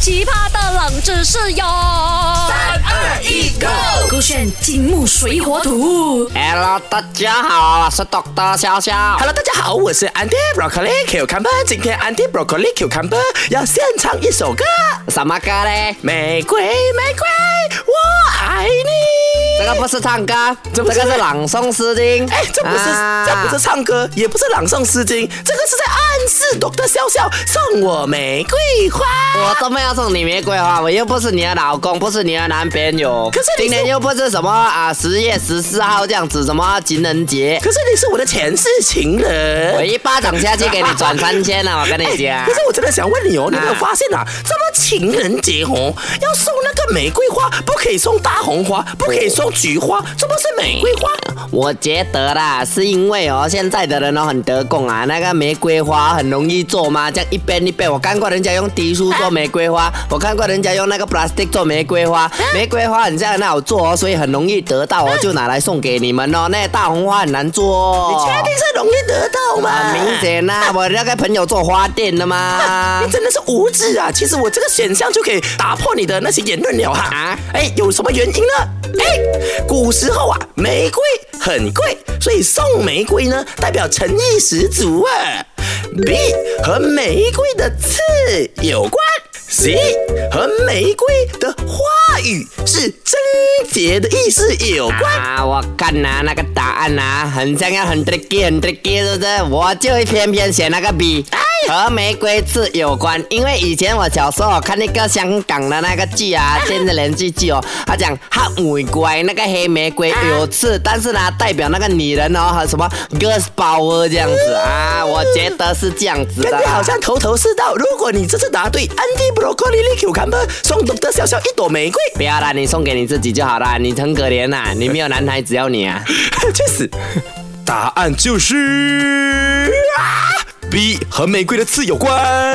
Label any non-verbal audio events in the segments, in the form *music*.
奇葩的冷知识哟！三二一，Go！勾选金木水火土。Hello，大家好，我是 Doctor 笑笑。Hello，大家好，我是 Andy Broccoli Cucumber。今天 Andy Broccoli Cucumber 要献唱一首歌，什么歌嘞？玫瑰玫瑰，我爱你。这个不是唱歌，这个是朗诵诗经。哎，这不是、啊这不是唱歌，也不是朗诵诗经，这个是在暗示 Doctor 笑笑送我玫瑰花。我都没有送你玫瑰花？我又不是你的老公，不是你的男朋友。可是今天又不是什么啊十月十四号这样子，什么情人节。可是你是我的前世情人。我一巴掌下去给你转三千了，我跟你讲哎 *laughs* 可。是我真的想问你哦，你有没有发现啊？这么情人节哦，要送那个玫瑰花，不可以送大红花，不可以送菊花，怎么是玫瑰花？我觉得啦，是因为哦，现在的人都很得空啊，那个玫瑰花很容易做吗，这样一边一边。我看过人家用低速做玫瑰花，我看过人家用那个 plastic 做玫瑰花，玫瑰花很像很好做哦，所以很容易得到哦，就拿来送给你们哦。那大红花很难做哦。你确定是容易得到吗？很明显呐、我那个朋友做花店的嘛 *laughs* 你。真的是无知啊！其实我这个选项就可以打破你的那些言论了哈。啊哎，有什么原因呢？哎，古时候啊，玫瑰很贵，所以送玫瑰呢，代表诚意十足啊。B 和玫瑰的刺有关。C 和玫瑰的话语是真洁的意思有关。啊，我看呐、那个答案呐、很像要很 tricky 很 tricky，是不是？我就会偏偏选那个 B，和玫瑰刺有关。因为以前我小时候看那个香港的那个剧啊，电视连续剧哦，他讲黑玫瑰那个黑玫瑰有刺，但是呢代表那个女人哦和什么 girls power 这样子啊，我觉得是这样子的感觉。好像头头是道。如果你这次答对，Andy Broccoli Cucumber 送董德小小一朵玫瑰，不要啦，你送给你自己就好啦，你很可怜呐、*laughs* 你没有男孩只要你啊。*laughs* 确实，答案就是啊 B 和玫瑰的刺有关。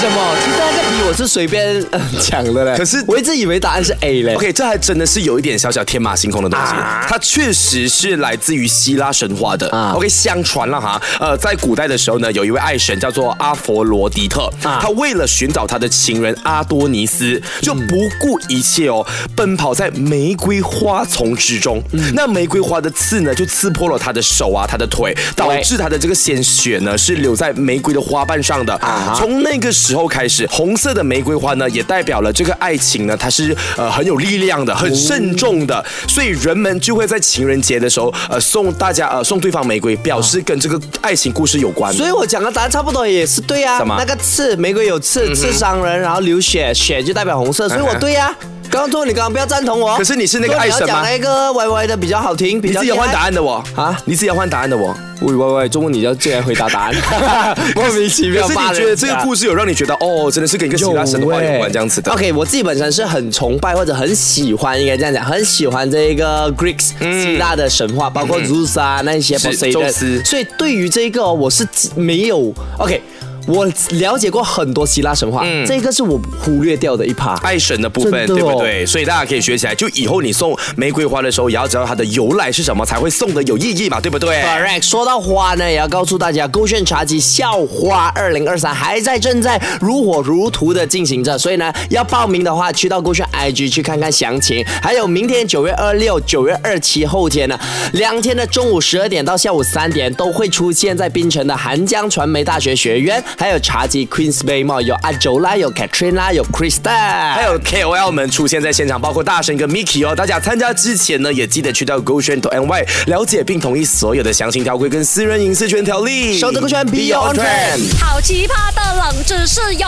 为什么？其实那个比我是随便呃讲的嘞。可是我一直以为答案是 A 嘞。OK，这还真的是有一点小小天马行空的东西。它确实是来自于希腊神话的。啊 OK，相传了哈，呃，在古代的时候呢，有一位爱神叫做阿佛罗狄特，啊他为了寻找他的情人阿多尼斯，就不顾一切哦，奔跑在玫瑰花丛之中。那玫瑰花的刺呢，就刺破了他的手啊，他的腿，导致他的这个鲜血呢是留在玫瑰的花瓣上的。啊从那个时候开始，红色的玫瑰花呢，也代表了这个爱情呢，它是呃很有力量的，很慎重的，所以人们就会在情人节的时候，呃送大家呃送对方玫瑰，表示跟这个爱情故事有关。所以我讲的答案差不多也是对啊。什么那个刺，玫瑰有刺，刺伤人，然后流血，血就代表红色，所以我对呀、刚刚说你刚刚不要赞同我，可是你是那个爱神吗要讲那个歪歪的比较好听，比较你自己要换答案。的我啊你自己要换答案的我。喂喂喂，中文你就最爱回答答案，*laughs* 莫名其妙可是你觉得这个故事有让你觉得哦，真的是跟一个希腊神话有关这样子的？OK，我自己本身是很崇拜或者很喜欢，应该这样讲，很喜欢这个 Greeks、希腊的神话，包括 Zeus 啊、那些嗯是 Poseidon 所以对于这个我是没有 OK。我了解过很多希腊神话，这个是我忽略掉的一趴。爱神的部分，哦对不对？所以大家可以学起来，就以后你送玫瑰花的时候，也要知道它的由来是什么，才会送的有意义嘛，对不对？Correct，说到花呢，也要告诉大家，勾炫茶几校花二零二三还在正在如火如荼的进行着，所以呢，要报名的话，去到勾炫 IG 去看看详情。还有明天九月二六、九月二七后天呢，两天的中午十二点到下午三点都会出现在槟城的韩江传媒大学学院，还有茶几 Queens Bay Mall 有阿周啦，有 Katrina，有 Krista，还有 KOL 们出现在现场，包括大神跟 Miki 哦。大家参加之前呢，也记得去到 GoShen NY 了解并同意所有的详情条规跟私人隐私权条例。守着勾炫 Be on trend。好奇葩的冷知识哟！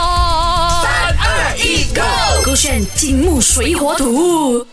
三二一，Go！勾选金木水火土。